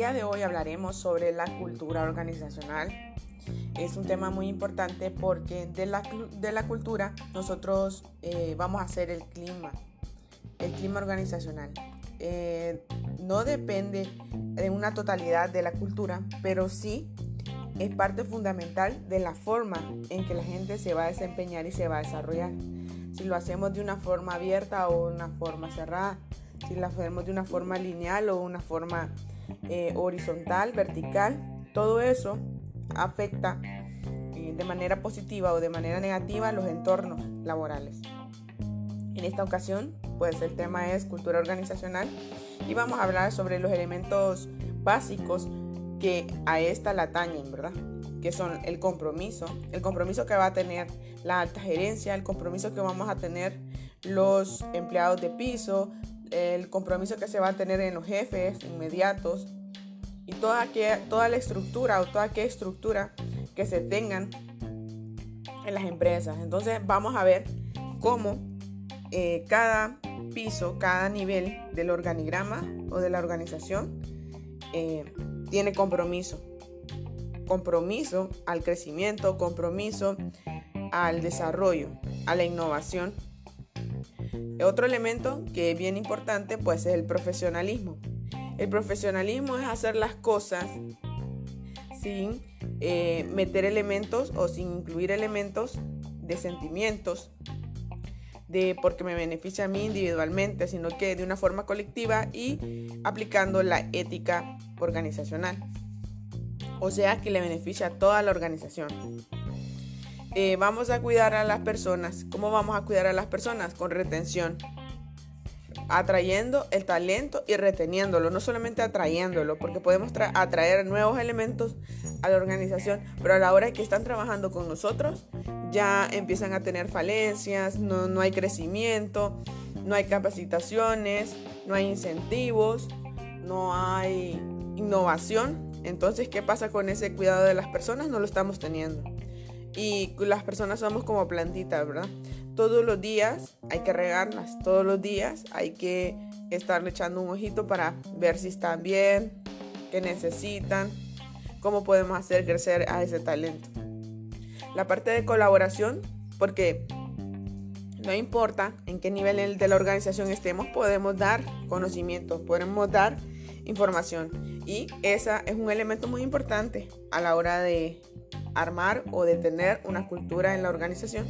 día de hoy hablaremos sobre la cultura organizacional. Es un tema muy importante porque de la, de la cultura nosotros eh, vamos a hacer el clima, el clima organizacional. Eh, no depende de una totalidad de la cultura, pero sí es parte fundamental de la forma en que la gente se va a desempeñar y se va a desarrollar. Si lo hacemos de una forma abierta o una forma cerrada, si lo hacemos de una forma lineal o una forma eh, horizontal, vertical, todo eso afecta eh, de manera positiva o de manera negativa los entornos laborales. En esta ocasión, pues el tema es cultura organizacional y vamos a hablar sobre los elementos básicos que a esta la atañen, ¿verdad? Que son el compromiso, el compromiso que va a tener la alta gerencia, el compromiso que vamos a tener los empleados de piso, el compromiso que se va a tener en los jefes inmediatos y toda, toda la estructura o toda aquella estructura que se tengan en las empresas. Entonces vamos a ver cómo eh, cada piso, cada nivel del organigrama o de la organización eh, tiene compromiso. Compromiso al crecimiento, compromiso al desarrollo, a la innovación otro elemento que es bien importante pues es el profesionalismo. El profesionalismo es hacer las cosas sin eh, meter elementos o sin incluir elementos de sentimientos, de porque me beneficia a mí individualmente, sino que de una forma colectiva y aplicando la ética organizacional. O sea que le beneficia a toda la organización. Eh, vamos a cuidar a las personas. ¿Cómo vamos a cuidar a las personas? Con retención. Atrayendo el talento y reteniéndolo, no solamente atrayéndolo, porque podemos atraer nuevos elementos a la organización, pero a la hora que están trabajando con nosotros, ya empiezan a tener falencias, no, no hay crecimiento, no hay capacitaciones, no hay incentivos, no hay innovación. Entonces, ¿qué pasa con ese cuidado de las personas? No lo estamos teniendo. Y las personas somos como plantitas, ¿verdad? Todos los días hay que regarlas, todos los días hay que estarle echando un ojito para ver si están bien, qué necesitan, cómo podemos hacer crecer a ese talento. La parte de colaboración, porque no importa en qué nivel de la organización estemos, podemos dar conocimientos, podemos dar información. Y esa es un elemento muy importante a la hora de armar o de tener una cultura en la organización.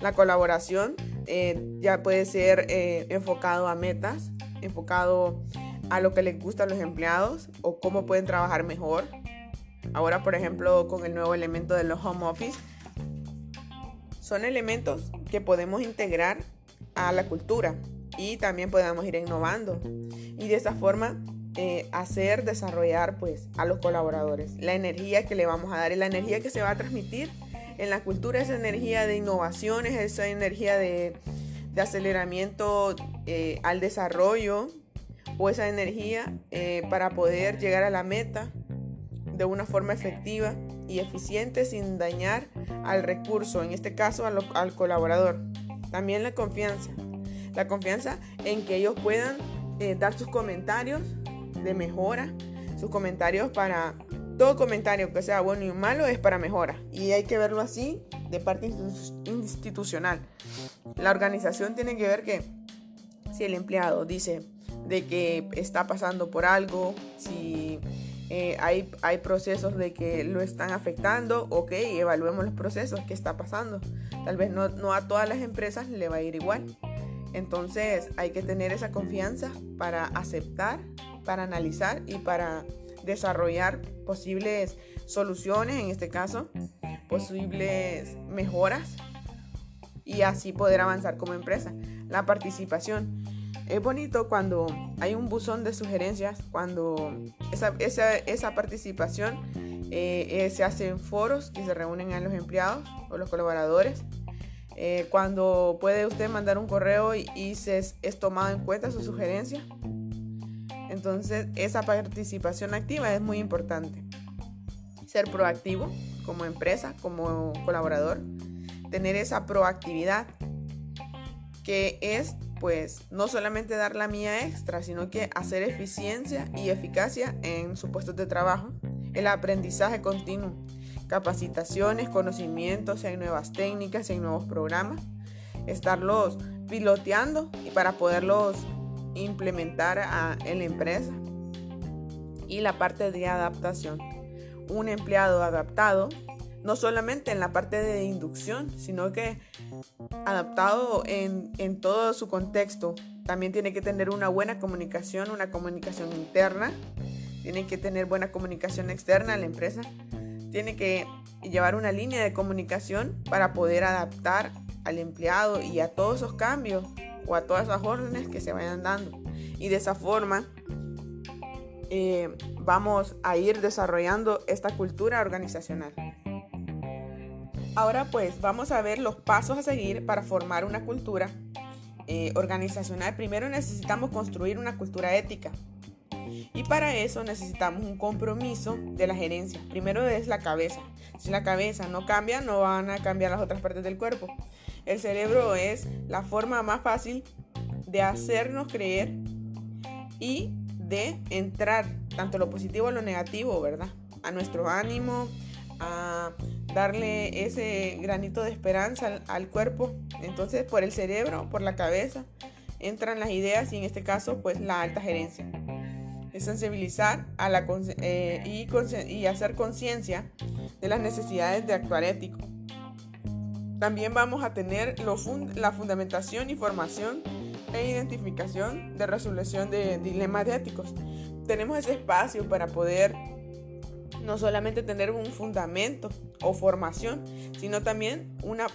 La colaboración eh, ya puede ser eh, enfocado a metas, enfocado a lo que les gusta a los empleados o cómo pueden trabajar mejor. Ahora, por ejemplo, con el nuevo elemento de los home office, son elementos que podemos integrar a la cultura y también podemos ir innovando. Y de esa forma eh, hacer desarrollar pues a los colaboradores. La energía que le vamos a dar y la energía que se va a transmitir en la cultura, esa energía de innovaciones, esa energía de, aceleramiento eh, al desarrollo o esa energía eh, para poder llegar a la meta de una forma efectiva y eficiente sin dañar al recurso, en este caso al colaborador. También la confianza, la confianza en que ellos puedan dar sus comentarios de mejora, sus comentarios para todo comentario que sea bueno y malo es para mejora y hay que verlo así de parte institucional. La organización tiene que ver que si el empleado dice de que está pasando por algo, si eh, hay, hay procesos de que lo están afectando, ok, evaluemos los procesos que está pasando. Tal vez no, no a todas las empresas le va a ir igual. Entonces hay que tener esa confianza para aceptar para analizar y para desarrollar posibles soluciones, en este caso, posibles mejoras y así poder avanzar como empresa. La participación. Es bonito cuando hay un buzón de sugerencias, cuando esa, esa, participación eh, eh, se hace en foros y se reúnen a los empleados o los colaboradores. Eh, cuando puede usted mandar un correo y, y se es, es tomado en cuenta su sugerencia entonces, esa participación activa es muy importante. Ser proactivo como empresa, como colaborador, tener esa proactividad que es pues no solamente dar la mía extra, sino que hacer eficiencia y eficacia en sus puestos de trabajo, el aprendizaje continuo, capacitaciones, conocimientos, hay nuevas técnicas, hay nuevos programas, estarlos piloteando y para poderlos implementar en la empresa. Y la parte de adaptación. Un empleado adaptado no solamente en la parte de inducción, sino que adaptado en, todo su contexto. También tiene que tener una buena comunicación, una comunicación interna, tiene que tener buena comunicación externa a la empresa, tiene que llevar una línea de comunicación para poder adaptar al empleado y a todos esos cambios o a todas esas órdenes que se vayan dando. Y de esa forma eh, vamos a ir desarrollando esta cultura organizacional. Ahora pues vamos a ver los pasos a seguir para formar una cultura eh, organizacional. Primero necesitamos construir una cultura ética. Y para eso necesitamos un compromiso de la gerencia. Primero es la cabeza. Si la cabeza no cambia, no van a cambiar las otras partes del cuerpo. El cerebro es la forma más fácil de hacernos creer y de entrar tanto lo positivo como lo negativo, ¿verdad? A nuestro ánimo, a darle ese granito de esperanza al, cuerpo. Entonces, por el cerebro, por la cabeza, entran las ideas y en este caso, pues la alta gerencia. Es sensibilizar eh, y, y hacer conciencia de las necesidades de actuar ético. También vamos a tener la fundamentación y formación e identificación de resolución de dilemas éticos. Tenemos ese espacio para poder no solamente tener un fundamento o formación, sino también una,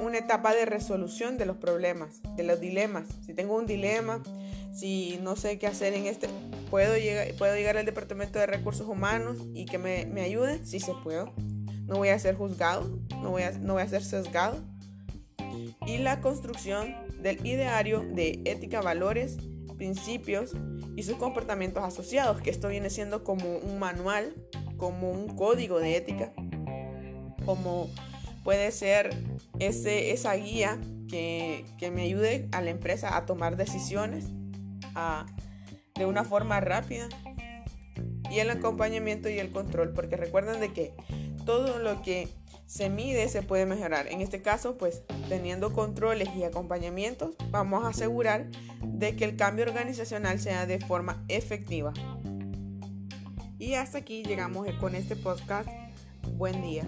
una, etapa de resolución de los problemas, de los dilemas. Si tengo un dilema, si no sé qué hacer en este, ¿puedo llegar, puedo llegar al Departamento de Recursos Humanos y que me, me ayude? Sí se puedo. No voy a ser juzgado, no voy a, no voy a ser sesgado. Y la construcción del ideario de ética, valores, principios y sus comportamientos asociados, que esto viene siendo como un manual como un código de ética, como puede ser ese, esa guía que, me ayude a la empresa a tomar decisiones de una forma rápida y el acompañamiento y el control, porque recuerden de que todo lo que se mide se puede mejorar. En este caso, pues teniendo controles y acompañamientos, vamos a asegurar de que el cambio organizacional sea de forma efectiva. Y hasta aquí llegamos con este podcast. Buen día.